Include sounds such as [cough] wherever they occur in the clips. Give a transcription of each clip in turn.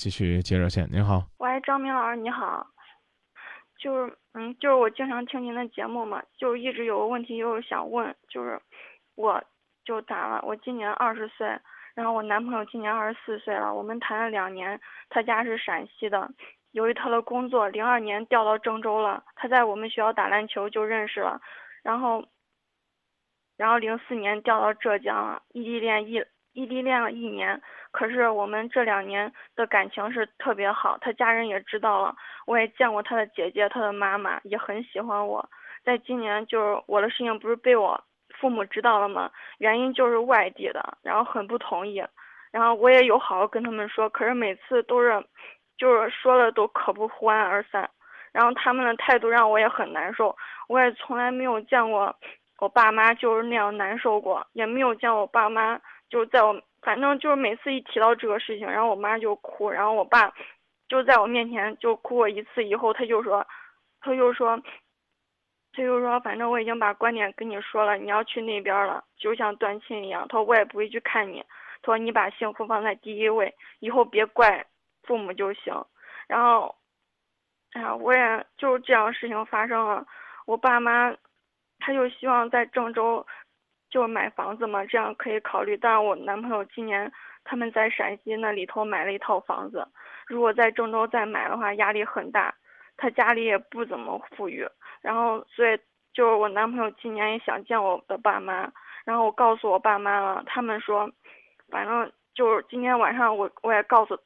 继续接热线。您好，喂，张明老师，你好。就是，嗯，就是我经常听您的节目嘛，就一直有个问题就是想问，就是我就打了？我今年二十岁，然后我男朋友今年二十四岁了，我们谈了两年，他家是陕西的，由于他的工作，零二年调到郑州了，他在我们学校打篮球就认识了，然后，然后零四年调到浙江了，异地恋一异地恋了一年，可是我们这两年的感情是特别好，他家人也知道了，我也见过他的姐姐，他的妈妈也很喜欢我。在今年就是我的事情不是被我父母知道了吗？原因就是外地的，然后很不同意，然后我也有好好跟他们说，可是每次都是，就是说了都可不欢而散，然后他们的态度让我也很难受，我也从来没有见过我爸妈就是那样难受过，也没有见我爸妈。就是在我，反正就是每次一提到这个事情，然后我妈就哭，然后我爸就在我面前就哭过一次，以后他就说，他就说，他就说，反正我已经把观点跟你说了，你要去那边了，就像断亲一样。他说我也不会去看你，他说你把幸福放在第一位，以后别怪父母就行。然后，哎呀，我也就是这样事情发生了，我爸妈他就希望在郑州。就买房子嘛，这样可以考虑。但是我男朋友今年他们在陕西那里头买了一套房子，如果在郑州再买的话，压力很大。他家里也不怎么富裕，然后所以就是我男朋友今年也想见我的爸妈，然后我告诉我爸妈了，他们说，反正就是今天晚上我我也告诉。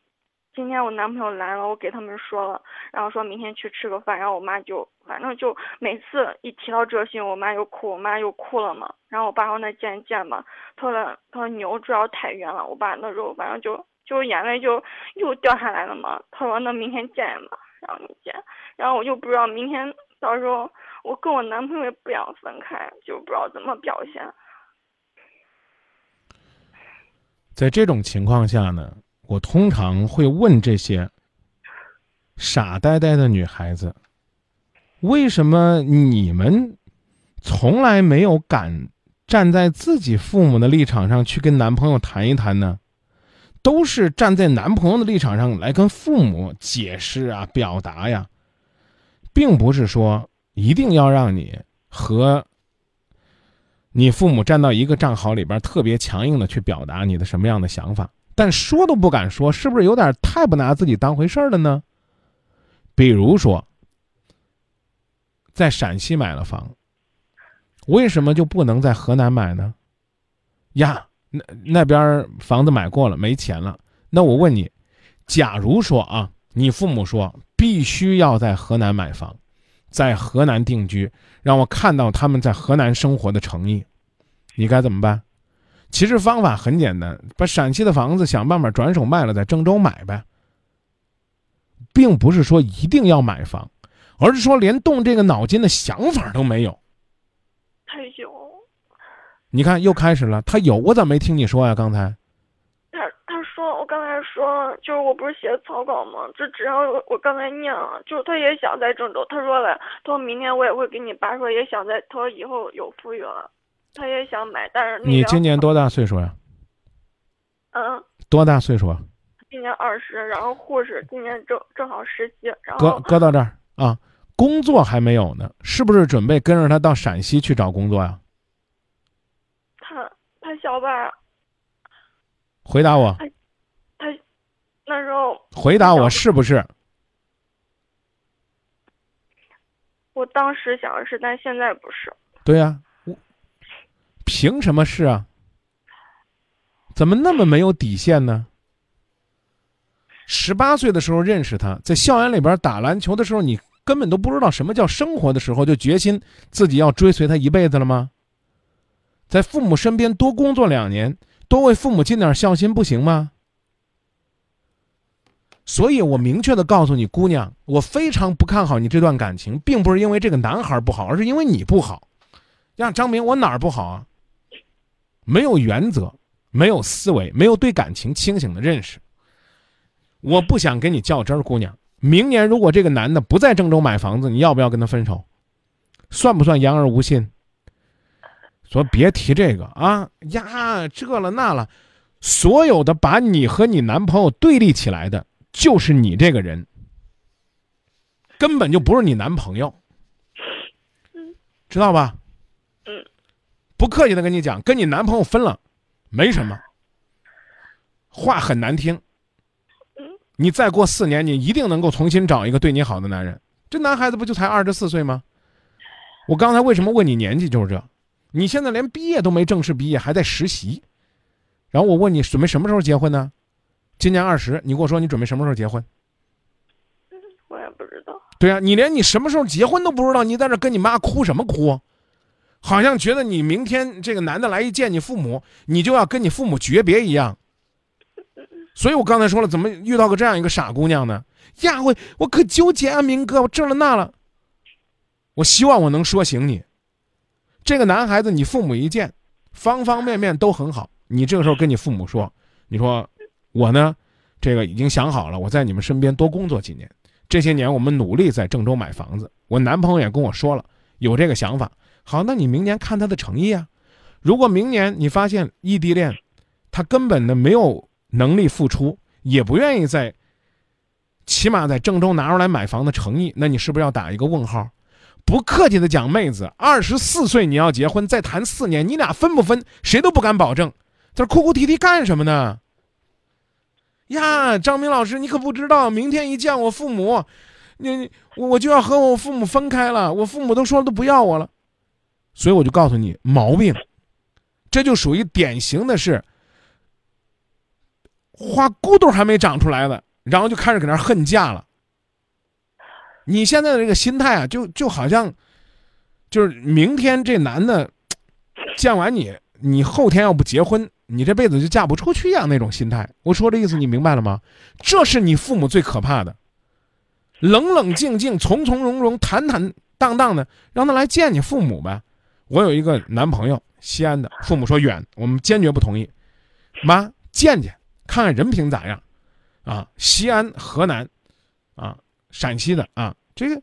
今天我男朋友来了，我给他们说了，然后说明天去吃个饭，然后我妈就反正就每次一提到这事，我妈又哭，我妈又哭了嘛。然后我爸说那见见吧，他说他说牛主要太远了，我爸那时候反正就就眼泪就又掉下来了嘛。他说那明天见吧，然后就见，然后我就不知道明天到时候我跟我男朋友也不想分开，就不知道怎么表现。在这种情况下呢？我通常会问这些傻呆呆的女孩子：“为什么你们从来没有敢站在自己父母的立场上去跟男朋友谈一谈呢？都是站在男朋友的立场上来跟父母解释啊、表达呀，并不是说一定要让你和你父母站到一个战壕里边，特别强硬的去表达你的什么样的想法。”但说都不敢说，是不是有点太不拿自己当回事儿了呢？比如说，在陕西买了房，为什么就不能在河南买呢？呀，那那边房子买过了，没钱了。那我问你，假如说啊，你父母说必须要在河南买房，在河南定居，让我看到他们在河南生活的诚意，你该怎么办？其实方法很简单，把陕西的房子想办法转手卖了，在郑州买呗。并不是说一定要买房，而是说连动这个脑筋的想法都没有。他有。你看，又开始了。他有，我咋没听你说呀？刚才。他他说，我刚才说，就是我不是写草稿吗？这只要我刚才念了，就是他也想在郑州。他说了，他说明天我也会给你爸说，也想在，他说以后有富裕了。他也想买，但是你今年多大岁数呀？嗯。多大岁数啊？今年二十，然后护士今年正正好实习，然后。搁搁到这儿啊，工作还没有呢，是不是准备跟着他到陕西去找工作呀？他他小吧。回答我。他他那时候。回答我是不是？我当时想的是，但现在不是。对呀。凭什么是啊？怎么那么没有底线呢？十八岁的时候认识他，在校园里边打篮球的时候，你根本都不知道什么叫生活的时候，就决心自己要追随他一辈子了吗？在父母身边多工作两年，多为父母尽点孝心不行吗？所以我明确的告诉你，姑娘，我非常不看好你这段感情，并不是因为这个男孩不好，而是因为你不好。让张明，我哪儿不好啊？没有原则，没有思维，没有对感情清醒的认识。我不想跟你较真儿，姑娘。明年如果这个男的不在郑州买房子，你要不要跟他分手？算不算言而无信？说别提这个啊呀，这了那了，所有的把你和你男朋友对立起来的，就是你这个人，根本就不是你男朋友，知道吧？嗯，不客气的跟你讲，跟你男朋友分了，没什么，话很难听。你再过四年，你一定能够重新找一个对你好的男人。这男孩子不就才二十四岁吗？我刚才为什么问你年纪，就是这。你现在连毕业都没正式毕业，还在实习。然后我问你准备什么时候结婚呢？今年二十，你跟我说你准备什么时候结婚？我也不知道。对呀、你连你什么时候结婚都不知道，你在这跟你妈哭什么哭？好像觉得你明天这个男的来一见你父母，你就要跟你父母诀别一样。所以我刚才说了，怎么遇到个这样一个傻姑娘呢？呀，我我可纠结啊，明哥，我这了那了。我希望我能说醒你。这个男孩子，你父母一见，方方面面都很好。你这个时候跟你父母说，你说我呢，这个已经想好了，我在你们身边多工作几年。这些年我们努力在郑州买房子，我男朋友也跟我说了有这个想法。好，那你明年看他的诚意啊。如果明年你发现异地恋，他根本的没有能力付出，也不愿意在，起码在郑州拿出来买房的诚意，那你是不是要打一个问号？不客气的讲，妹子，二十四岁你要结婚，再谈四年，你俩分不分，谁都不敢保证。在这哭哭啼啼干什么呢？呀，张明老师，你可不知道，明天一见我父母，你我就要和我父母分开了，我父母都说了都不要我了，所以我就告诉你毛病，这就属于典型的是花骨朵还没长出来的，然后就开始搁那恨嫁了。你现在的这个心态啊，就就好像，就是明天这男的 [tsk] 见完你，你后天要不结婚，你这辈子就嫁不出去一样那种心态。我说这意思你明白了吗？这是你父母最可怕的，冷冷静静、从从容容、坦坦荡荡的，让他来见你父母呗。我有一个男朋友，西安的，父母说远，我们坚决不同意。妈，见见，看看人品咋样，啊，西安、河南，啊。陕西的啊，这个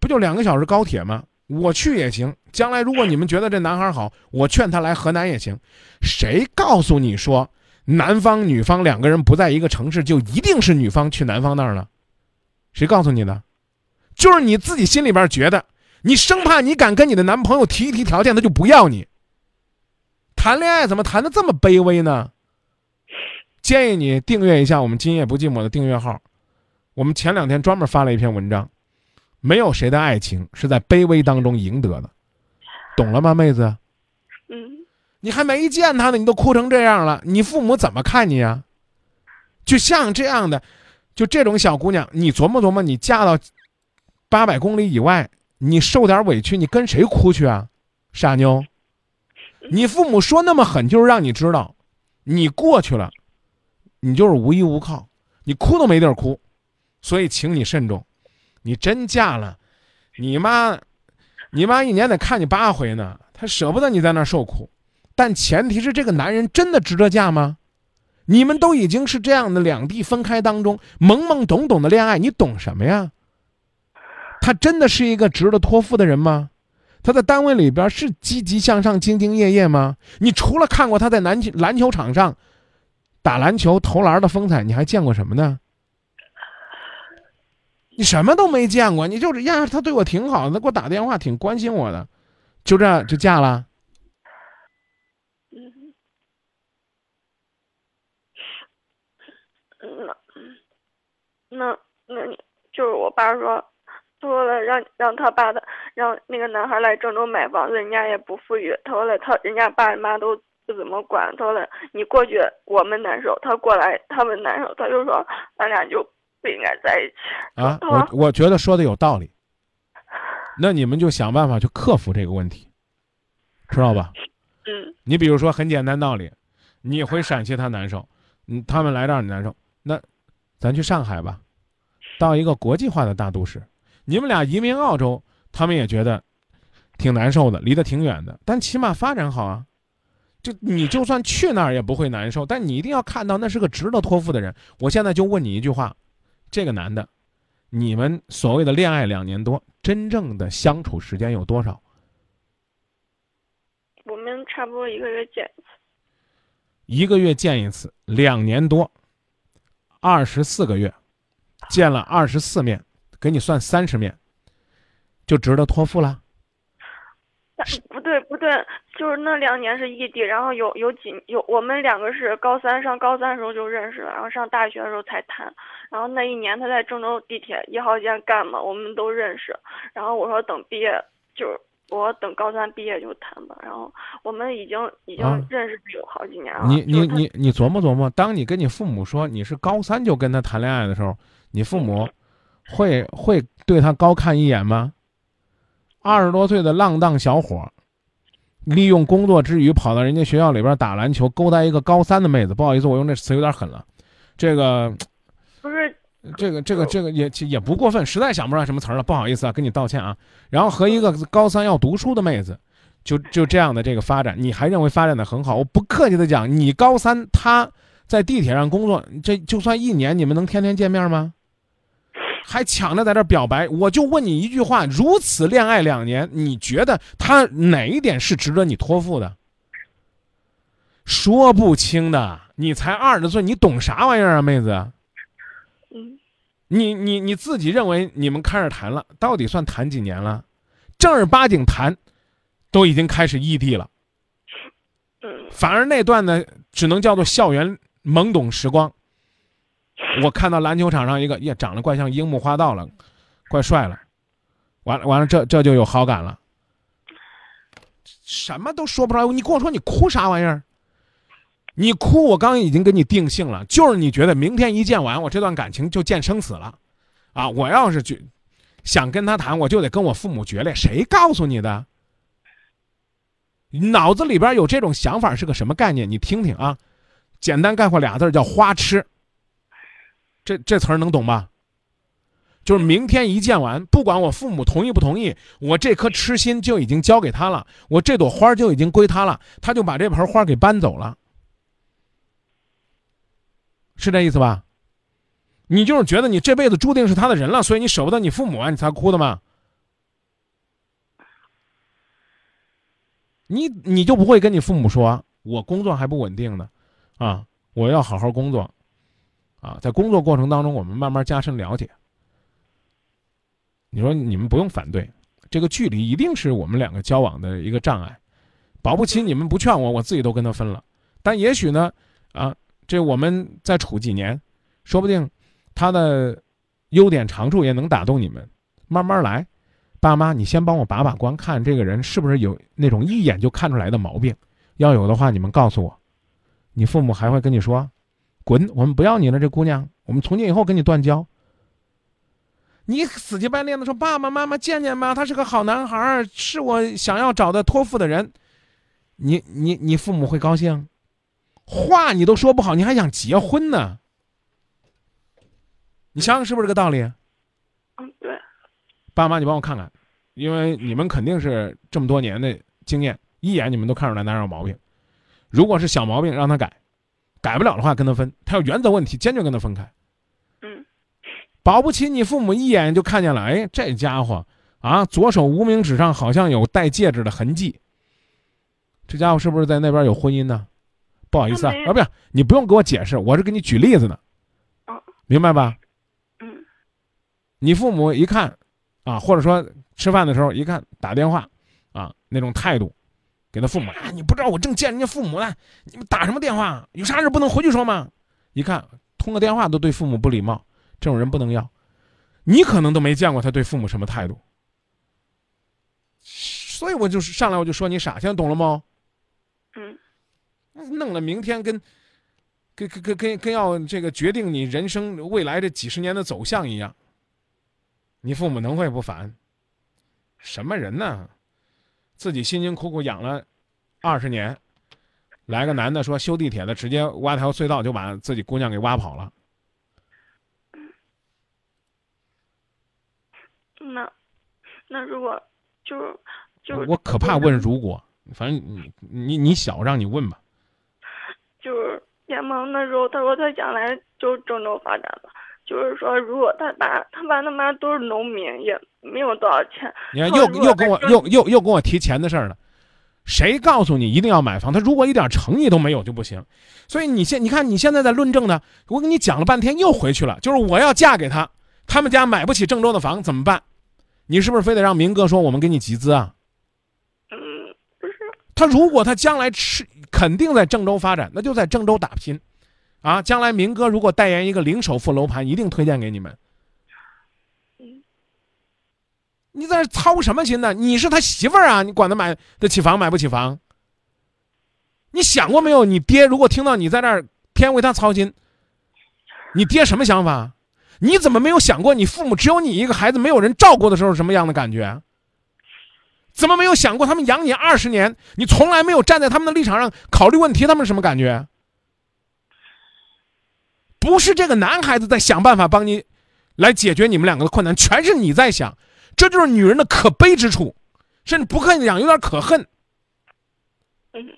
不就两个小时高铁吗？我去也行。将来如果你们觉得这男孩好，我劝他来河南也行。谁告诉你说男方女方两个人不在一个城市，就一定是女方去男方那儿了？谁告诉你的？就是你自己心里边觉得，你生怕你敢跟你的男朋友提一提条件，他就不要你。谈恋爱怎么谈的这么卑微呢？建议你订阅一下我们“今夜不寂寞”的订阅号。我们前两天专门发了一篇文章，没有谁的爱情是在卑微当中赢得的，懂了吗，妹子？嗯，你还没见他呢，你都哭成这样了，你父母怎么看你呀？就像这样的，就这种小姑娘，你琢磨琢磨，你嫁到八百公里以外，你受点委屈，你跟谁哭去啊？傻妞，你父母说那么狠，就是让你知道，你过去了，你就是无依无靠，你哭都没地儿哭。所以，请你慎重。你真嫁了，你妈，你妈一年得看你八回呢。她舍不得你在那儿受苦，但前提是这个男人真的值得嫁吗？你们都已经是这样的两地分开当中懵懵懂懂的恋爱，你懂什么呀？他真的是一个值得托付的人吗？他在单位里边是积极向上、兢兢业业吗？你除了看过他在篮球篮球场上打篮球投篮的风采，你还见过什么呢？你什么都没见过，你就是呀，他对我挺好的，他给我打电话，挺关心我的，就这就嫁了。那那那你就是我爸说，说了让让他爸的让那个男孩来郑州买房子，人家也不富裕。他说了，他人家爸妈都不怎么管。他说了，你过去我们难受，他过来他们难受。他就说咱俩就不应该在一起。啊，我我觉得说的有道理。那你们就想办法去克服这个问题，知道吧？[laughs] 嗯你比如说很简单道理，你回陕西他难受，嗯，他们来这儿你难受，那咱去上海吧，到一个国际化的大都市，你们俩移民澳洲，他们也觉得挺难受的，离得挺远的，但起码发展好啊。就你就算去那儿也不会难受，但你一定要看到那是个值得托付的人。我现在就问你一句话：这个男的，你们所谓的恋爱两年多，真正的相处时间有多少？我们差不多一个月见一次。一个月见一次，两年多，二十四个月，见了二十四面，给你算三十面，就值得托付了。但不对不对，就是那两年是异地，然后有有几有我们两个是高三上高三的时候就认识了，然后上大学的时候才谈。然后那一年他在郑州地铁一号线干嘛，我们都认识。然后我说等毕业，就是我等高三毕业就谈吧。然后我们已经已经啊认识有好几年了。你你你你琢磨琢磨，当你跟你父母说你是高三就跟他谈恋爱的时候，你父母会会对他高看一眼吗？二十多岁的浪荡小伙，利用工作之余跑到人家学校里边打篮球，勾搭一个高三的妹子。不好意思，我用这词有点狠了，这个不是这个这个这个也也不过分，实在想不出来什么词儿了，不好意思啊，跟你道歉啊。然后和一个高三要读书的妹子，就就这样的这个发展，你还认为发展的很好？我不客气的讲，你高三，他在地铁上工作，这就算一年，你们能天天见面吗？还抢着在这儿表白，我就问你一句话：如此恋爱两年，你觉得他哪一点是值得你托付的？说不清的，你才二十岁，你懂啥玩意儿啊，妹子？嗯你你你自己认为你们开始谈了，到底算谈几年了？正儿八经谈，都已经开始异地了。嗯反而那段呢，只能叫做校园懵懂时光。我看到篮球场上一个，呀，长得怪像樱木花道了，怪帅了。完了完了，这这就有好感了。什么都说不出来，你跟我说你哭啥玩意儿？你哭，我刚刚已经给你定性了，就是你觉得明天一见完，我这段感情就见生死了，啊！我要是觉想跟他谈，我就得跟我父母决裂。谁告诉你的？脑子里边有这种想法是个什么概念？你听听啊，简单概括俩字儿叫花痴。这这词儿能懂吧？就是明天一见完，不管我父母同意不同意，我这颗痴心就已经交给他了，我这朵花就已经归他了，他就把这盆花给搬走了，是这意思吧？你就是觉得你这辈子注定是他的人了，所以你舍不得你父母啊，你才哭的吗？你你就不会跟你父母说，我工作还不稳定呢，啊，我要好好工作，啊，在工作过程当中，我们慢慢加深了解。你说你们不用反对，这个距离一定是我们两个交往的一个障碍，保不齐你们不劝我，我自己都跟他分了。但也许呢，啊，这我们再处几年，说不定他的优点长处也能打动你们，慢慢来。爸妈，你先帮我把把关，看这个人是不是有那种一眼就看出来的毛病。要有的话，你们告诉我。你父母还会跟你说：“滚，我们不要你了，这姑娘，我们从今以后跟你断交。”你死乞白赖的说：“爸爸妈妈见见吧，他是个好男孩，是我想要找的托付的人。你”你你你父母会高兴？话你都说不好，你还想结婚呢？你想想是不是这个道理？嗯，对，爸妈，你帮我看看，因为你们肯定是这么多年的经验，一眼你们都看出来哪有毛病。如果是小毛病，让他改；改不了的话，跟他分。他有原则问题，坚决跟他分开。嗯保不齐你父母一眼就看见了，哎，这家伙啊，左手无名指上好像有戴戒指的痕迹。这家伙是不是在那边有婚姻呢？不好意思啊啊，不是，你不用给我解释，我是给你举例子呢哦，明白吧？嗯你父母一看，啊，或者说吃饭的时候一看打电话，啊，那种态度，给他父母啊，你不知道我正见人家父母呢，你们打什么电话？有啥事不能回去说吗？一看通个电话都对父母不礼貌，这种人不能要。你可能都没见过他对父母什么态度，所以我就是上来我就说你傻，现在懂了吗？嗯弄了明天跟跟跟跟跟跟要这个决定你人生未来这几十年的走向一样，你父母能会不烦？什么人呢？自己辛辛苦苦养了二十年，来个男的说修地铁的，直接挖条隧道就把自己姑娘给挖跑了。那那如果就是就是我可怕问如果，反正你你你小让你问吧。就是联盟那时候，他说他将来就郑州发展了，就是说如果他爸他爸他妈都是农民，也没有多少钱，你看又又跟我又又又跟我提钱的事儿了，谁告诉你一定要买房？他如果一点诚意都没有就不行。所以你现你看你现在在论证呢，我跟你讲了半天又回去了，就是我要嫁给他，他们家买不起郑州的房怎么办？你是不是非得让明哥说我们给你集资啊？嗯，不是，他如果他将来是肯定在郑州发展，那就在郑州打拼，啊，将来明哥如果代言一个零首付楼盘，一定推荐给你们。嗯，你在这操什么心呢？你是他媳妇儿啊，你管他买得起房买不起房？你想过没有？你爹如果听到你在那儿偏为他操心，你爹什么想法？你怎么没有想过，你父母只有你一个孩子，没有人照顾的时候什么样的感觉？怎么没有想过他们养你二十年，你从来没有站在他们的立场上考虑问题，他们什么感觉？不是这个男孩子在想办法帮你来解决你们两个的困难，全是你在想，这就是女人的可悲之处，甚至不客气讲，有点可恨。嗯，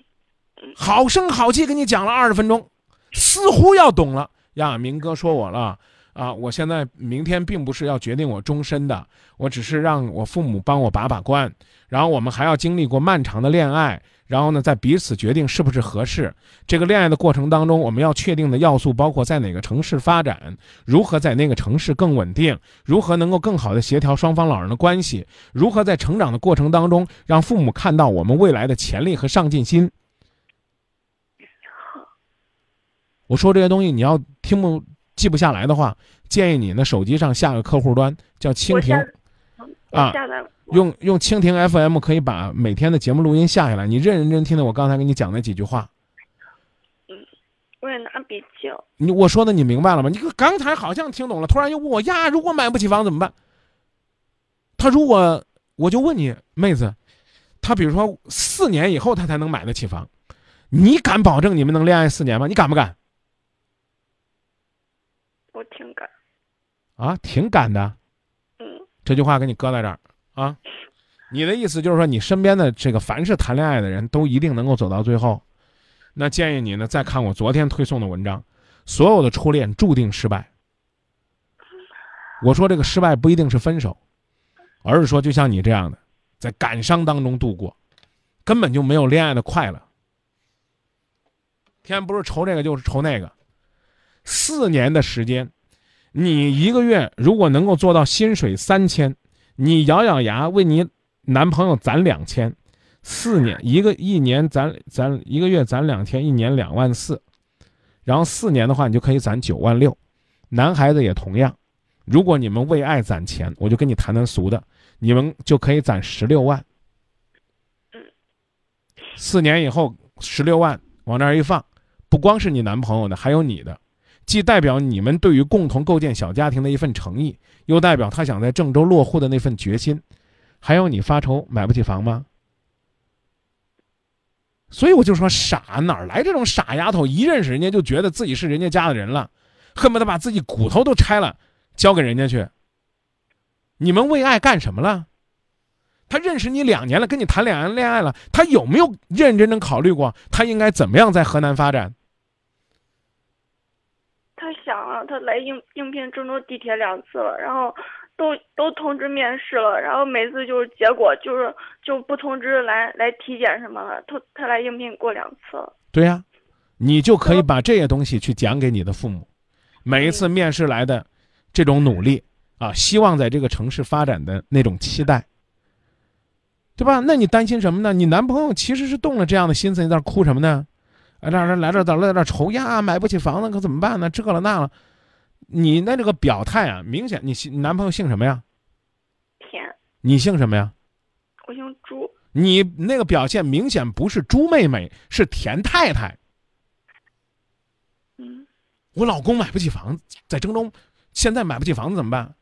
好声好气跟你讲了二十分钟，似乎要懂了呀。明哥说我了啊，我现在明天并不是要决定我终身的，我只是让我父母帮我把把关，然后我们还要经历过漫长的恋爱，然后呢在彼此决定是不是合适。这个恋爱的过程当中，我们要确定的要素包括在哪个城市发展，如何在那个城市更稳定，如何能够更好的协调双方老人的关系，如何在成长的过程当中让父母看到我们未来的潜力和上进心。我说这些东西，你要听不记不下来的话，建议你呢手机上下个客户端叫蜻蜓啊下载了用用蜻蜓 FM 可以把每天的节目录音下下来，你认认真真听听我刚才给你讲那几句话。嗯我也拿笔记了。你我说的你明白了吗？你刚才好像听懂了，突然又问我呀，如果买不起房怎么办？他如果我就问你妹子，他比如说四年以后他才能买得起房，你敢保证你们能恋爱四年吗？你敢不敢？我挺敢。啊，挺敢的。嗯，这句话给你搁在这儿啊，你的意思就是说，你身边的这个凡是谈恋爱的人都一定能够走到最后。那建议你呢，再看我昨天推送的文章，所有的初恋注定失败。我说这个失败不一定是分手，而是说就像你这样的，在感伤当中度过，根本就没有恋爱的快乐。天不是愁这个就是愁那个，四年的时间。你一个月如果能够做到薪水三千，你咬咬牙为你男朋友攒两千，四年 [laughs] 一个一年攒攒一个月攒两千，一年两万四，然后四年的话你就可以攒九万六。男孩子也同样，如果你们为爱攒钱，我就跟你谈谈俗的，你们就可以攒十六万。四年以后十六万往那儿一放，不光是你男朋友的，还有你的。既代表你们对于共同构建小家庭的一份诚意，又代表他想在郑州落户的那份决心，还有你发愁买不起房吗？所以我就说傻，哪来这种傻丫头？一认识人家就觉得自己是人家家的人了，恨不得把自己骨头都拆了交给人家去。你们为爱干什么了？他认识你两年了，跟你谈两年恋爱了，他有没有认认真真考虑过他应该怎么样在河南发展？他想了，他来应应聘郑州地铁两次了，然后都都通知面试了，然后每次就是结果就是就不通知来来体检什么了，他他来应聘过两次了。对呀、你就可以把这些东西去讲给你的父母。每一次面试来的这种努力啊，希望在这个城市发展的那种期待，对吧？那你担心什么呢？你男朋友其实是动了这样的心思，你在那哭什么呢？啊，这这来这儿来这儿愁呀，买不起房子可怎么办呢？这了那了，你那这个表态啊，明显你姓男朋友姓什么呀？田，你姓什么呀？我姓朱。你那个表现明显不是朱妹妹，是田太太。嗯，我老公买不起房子，在郑州，现在买不起房子怎么办？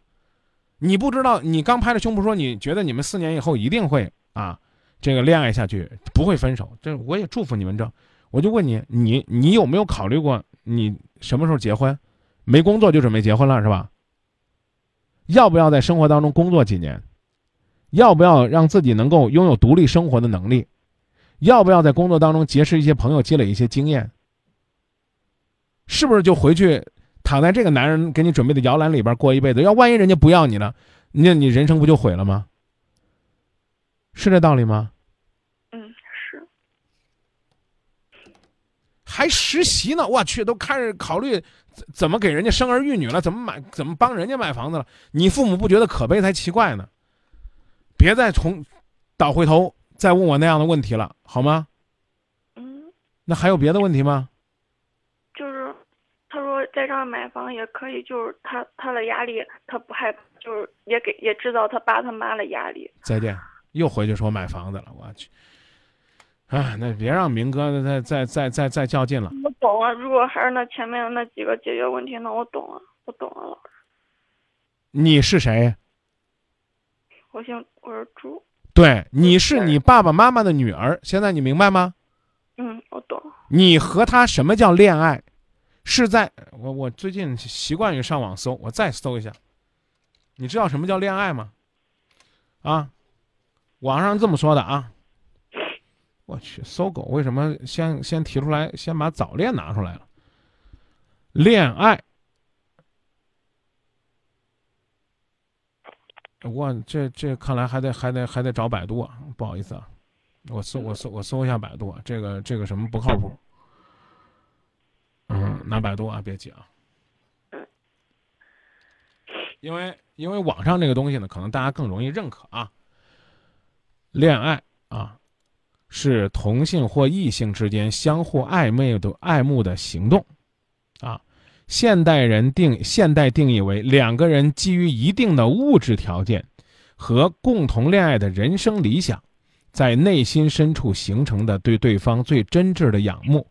你不知道，你刚拍着胸脯说你觉得你们四年以后一定会啊，这个恋爱下去，不会分手。这我也祝福你们这。我就问你，你你有没有考虑过你什么时候结婚？没工作就准备结婚了是吧？要不要在生活当中工作几年？要不要让自己能够拥有独立生活的能力？要不要在工作当中结识一些朋友，积累一些经验？是不是就回去躺在这个男人给你准备的摇篮里边过一辈子？要万一人家不要你了，那你人生不就毁了吗？是这道理吗？嗯，是。还实习呢，我去，都开始考虑怎怎么给人家生儿育女了，怎么买，怎么帮人家买房子了？你父母不觉得可悲才奇怪呢？别再从倒回头再问我那样的问题了，好吗？嗯，那还有别的问题吗？就是他说在这儿买房也可以，就是他他的压力他不害怕，就是也给也知道他爸他妈的压力。再见，又回去说买房子了，我去。哎，那别让明哥再再再再再较劲了。我懂啊，如果还是那前面的那几个解决问题，那我懂了，我懂了，老师。你是谁？我姓我是朱。对，你是你爸爸妈妈的女儿。现在你明白吗？嗯，我懂。你和他什么叫恋爱？是在我我最近习惯于上网搜，我再搜一下。你知道什么叫恋爱吗？啊，网上这么说的啊。我去，搜狗为什么先先提出来，先把早恋拿出来了？恋爱，我这这看来还得还得还得找百度啊，不好意思啊，我搜我搜我搜一下百度，这个这个什么不靠谱？嗯，拿百度啊，别急啊，因为因为网上这个东西呢，可能大家更容易认可啊。恋爱啊。是同性或异性之间相互暧昧的爱慕的行动，啊，现代人定现代定义为两个人基于一定的物质条件和共同恋爱的人生理想，在内心深处形成的对对方最真挚的仰慕，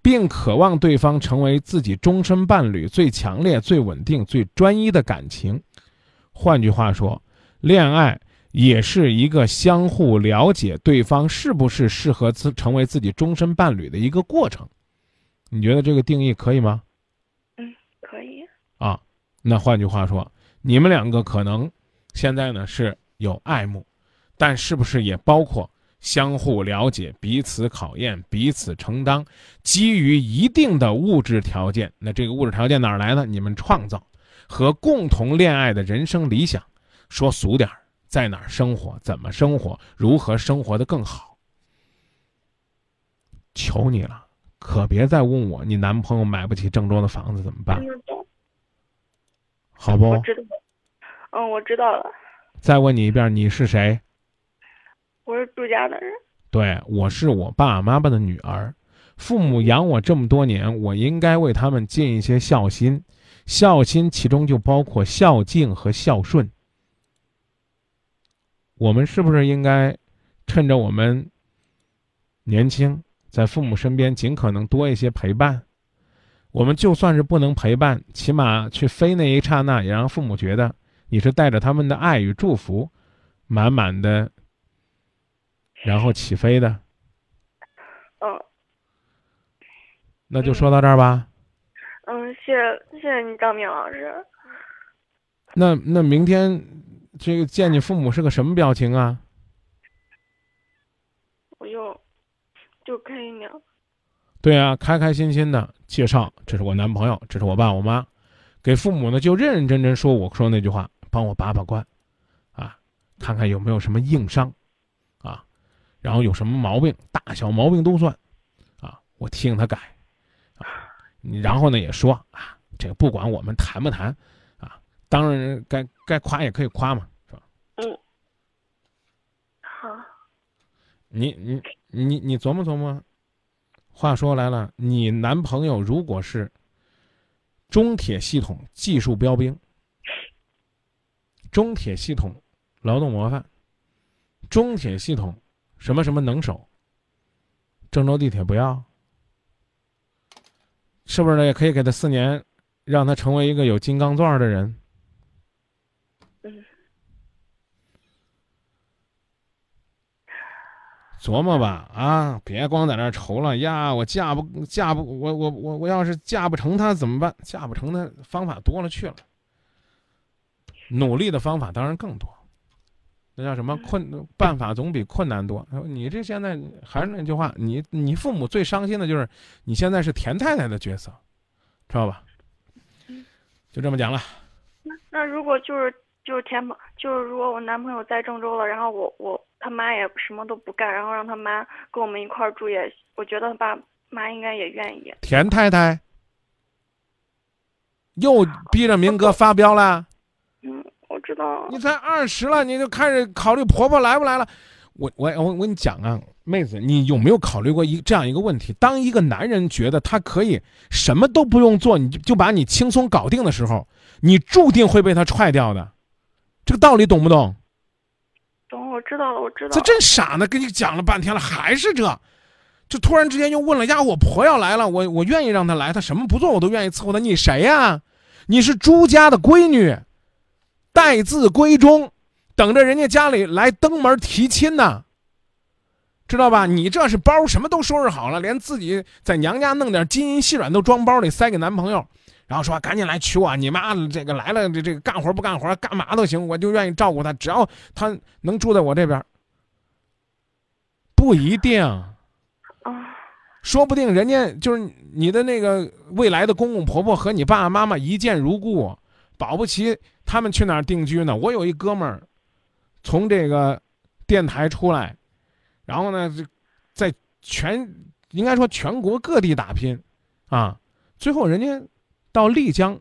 并渴望对方成为自己终身伴侣最强烈、最稳定、最专一的感情。换句话说，恋爱。也是一个相互了解对方是不是适合自成为自己终身伴侣的一个过程，你觉得这个定义可以吗？嗯，可以。啊，那换句话说，你们两个可能现在呢是有爱慕，但是不是也包括相互了解、彼此考验、彼此承担，基于一定的物质条件？那这个物质条件哪儿来的？你们创造和共同恋爱的人生理想，说俗点儿。在哪儿生活？怎么生活？如何生活的更好？求你了，可别再问我，你男朋友买不起郑州的房子怎么办？好不？我知道。嗯，我知道了。再问你一遍，你是谁？我是朱家的人。对，我是我爸爸妈妈的女儿。父母养我这么多年，我应该为他们尽一些孝心。孝心其中就包括孝敬和孝顺。我们是不是应该趁着我们年轻，在父母身边尽可能多一些陪伴？我们就算是不能陪伴，起码去飞那一刹那，也让父母觉得你是带着他们的爱与祝福，满满的，然后起飞的。嗯。那就说到这儿吧。嗯，谢谢谢谢你，张明老师。那那明天。这个见你父母是个什么表情啊？我又就开心了。对啊，开开心心的介绍，这是我男朋友，这是我爸我妈，给父母呢就认认真真说我说那句话，帮我把把关，啊，看看有没有什么硬伤，啊，然后有什么毛病，大小毛病都算，啊，我提醒他改，啊，然后呢也说啊，这个不管我们谈不谈，啊，当然该该夸也可以夸嘛。是吧嗯，好。你你你你琢磨琢磨。话说来了，你男朋友如果是中铁系统技术标兵，中铁系统劳动模范，中铁系统什么什么能手，郑州地铁不要，是不是呢？也可以给他四年，让他成为一个有金刚钻的人。琢磨吧，啊，别光在那愁了呀！我嫁不嫁不，我我我我要是嫁不成他怎么办？嫁不成他方法多了去了，努力的方法当然更多。那叫什么困办法总比困难多。你这现在还是那句话，你你父母最伤心的就是你现在是田太太的角色，知道吧？就这么讲了。那那如果就是就是田朋，就是如果我男朋友在郑州了，然后我我。他妈也什么都不干，然后让他妈跟我们一块儿住也，我觉得他爸妈应该也愿意。田太太又逼着明哥发飙了。嗯，我知道。你才二十了，你就开始考虑婆婆来不来了？我我我我跟你讲啊，妹子，你有没有考虑过一这样一个问题？当一个男人觉得他可以什么都不用做，你就就把你轻松搞定的时候，你注定会被他踹掉的。这个道理懂不懂？我知道了，我知道。这真傻呢，跟你讲了半天了，还是这，就突然之间又问了呀，我婆要来了，我我愿意让她来，她什么不做我都愿意伺候她。你谁呀？你是朱家的闺女，待字闺中。等着人家家里来登门提亲呢，知道吧？你这是包什么都收拾好了，连自己在娘家弄点金银细软都装包里塞给男朋友，然后说赶紧来娶我。你妈这个来了，这这个干活不干活，干嘛都行，我就愿意照顾她，只要她能住在我这边。不一定，啊，说不定人家就是你的那个未来的公公婆婆和你爸爸妈妈一见如故，保不齐他们去哪儿定居呢？我有一哥们儿。从这个电台出来，然后呢，在全应该说全国各地打拼，啊，最后人家到丽江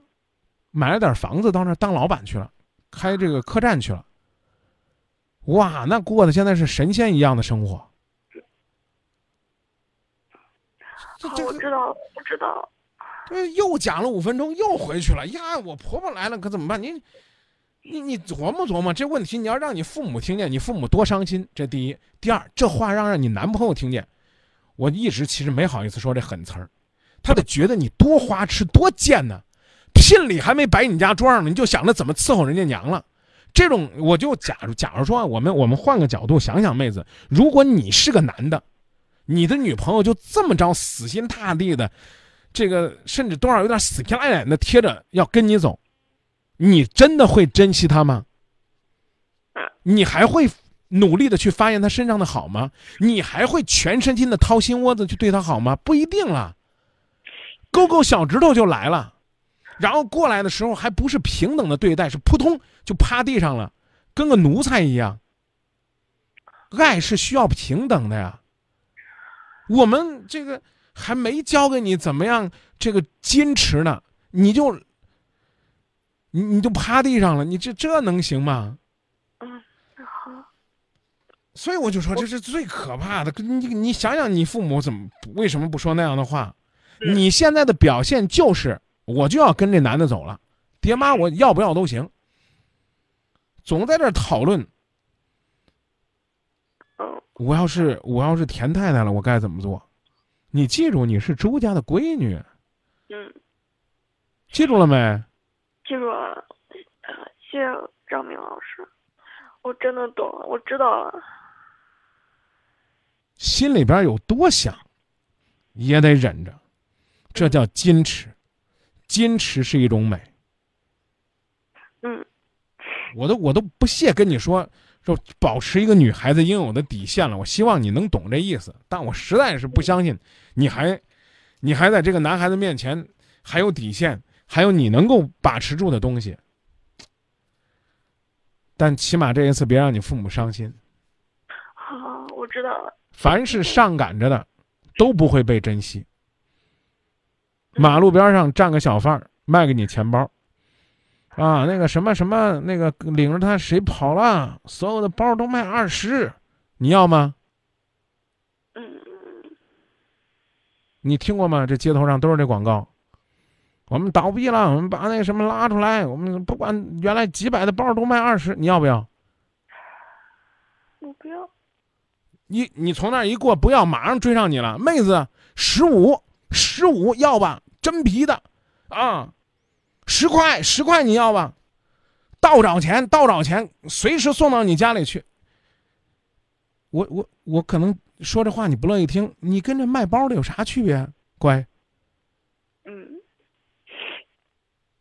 买了点房子，到那儿当老板去了，开这个客栈去了。哇，那过的现在是神仙一样的生活。好，我知道了，我知道了。对，又讲了五分钟，又回去了。呀，我婆婆来了，可怎么办？你。你你琢磨琢磨这问题，你要让你父母听见，你父母多伤心。这第一，第二，这话让让你男朋友听见，我一直其实没好意思说这狠词儿，他得觉得你多花痴多贱呢。聘礼还没摆你家桌上呢，你就想着怎么伺候人家娘了。这种我就假如假如说，我们我们换个角度想想，妹子，如果你是个男的，你的女朋友就这么着死心塌地的，这个甚至多少有点死皮赖脸的贴着要跟你走。你真的会珍惜他吗？你还会努力的去发现他身上的好吗？你还会全身心的掏心窝子去对他好吗？不一定了。勾勾小指头就来了，然后过来的时候还不是平等的对待，是扑通就趴地上了，跟个奴才一样。爱是需要平等的呀。我们这个还没教给你怎么样这个矜持呢，你就。你你就趴地上了，你这这能行吗？嗯，好。所以我就说这是最可怕的。你你想想，你父母怎么为什么不说那样的话？你现在的表现就是，我就要跟这男的走了，爹妈我要不要都行。总在这讨论。我要是我要是田太太了，我该怎么做？你记住，你是朱家的闺女。嗯。记住了没？记住了，谢谢张明老师，我真的懂了，我知道了。心里边有多想，也得忍着，这叫矜持，矜持是一种美。嗯，我都我都不屑跟你说说保持一个女孩子应有的底线了。我希望你能懂这意思，但我实在是不相信你还，你还在这个男孩子面前还有底线。还有你能够把持住的东西，但起码这一次别让你父母伤心。好，我知道了。凡是上赶着的，都不会被珍惜。马路边上站个小贩卖给你钱包，啊，那个什么什么，那个领着他谁跑了，所有的包都卖二十，你要吗？嗯。你听过吗？这街头上都是这广告。我们倒闭了，我们把那什么拉出来。我们不管原来几百的包都卖二十，你要不要？我不要。你你从那儿一过，不要，马上追上你了。妹子，十五，十五要吧？真皮的，啊，十块，十块你要吧？倒找钱，倒找钱，随时送到你家里去。我我我可能说这话你不乐意听，你跟这卖包的有啥区别？乖。嗯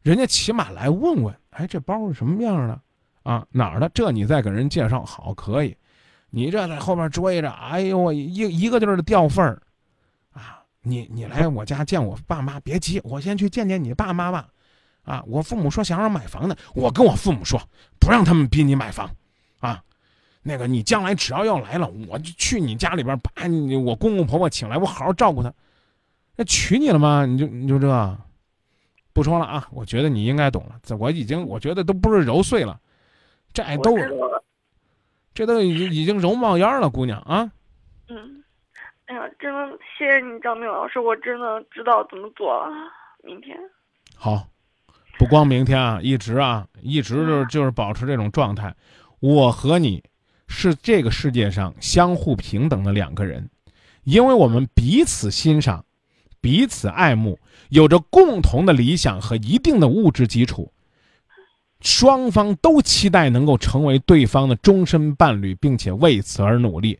人家起码来问问，哎，这包是什么样的？啊，哪儿的？这你再给人介绍好可以。你这在后边追着，哎呦，我一一个劲儿的掉份儿，啊，你你来我家见我爸妈，别急，我先去见见你爸妈吧。啊，我父母说想让买房的，我跟我父母说，不让他们逼你买房。啊，那个你将来只要要来了，我就去你家里边把你我公公婆婆请来，我好好照顾他。那娶你了吗？你就你就这，不说了啊！我觉得你应该懂了，这我已经我觉得都不是揉碎了，这都这都已经已经揉冒烟了，姑娘啊！嗯，哎呀，真的谢谢你，张明老师，我真的知道怎么做了。明天好，不光明天啊，一直啊，一直就是就是保持这种状态。我和你是这个世界上相互平等的两个人，因为我们彼此欣赏，彼此爱慕，有着共同的理想和一定的物质基础，双方都期待能够成为对方的终身伴侣，并且为此而努力。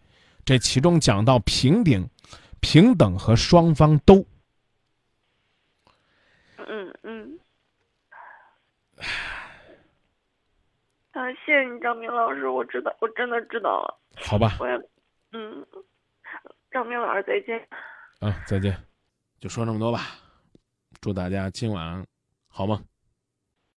这其中讲到平等、平等和双方都。嗯嗯。啊，谢谢你，张明老师，我知道，我真的知道了。好吧。我也，嗯，张明老师再见。啊，再见，就说这么多吧。祝大家今晚好梦。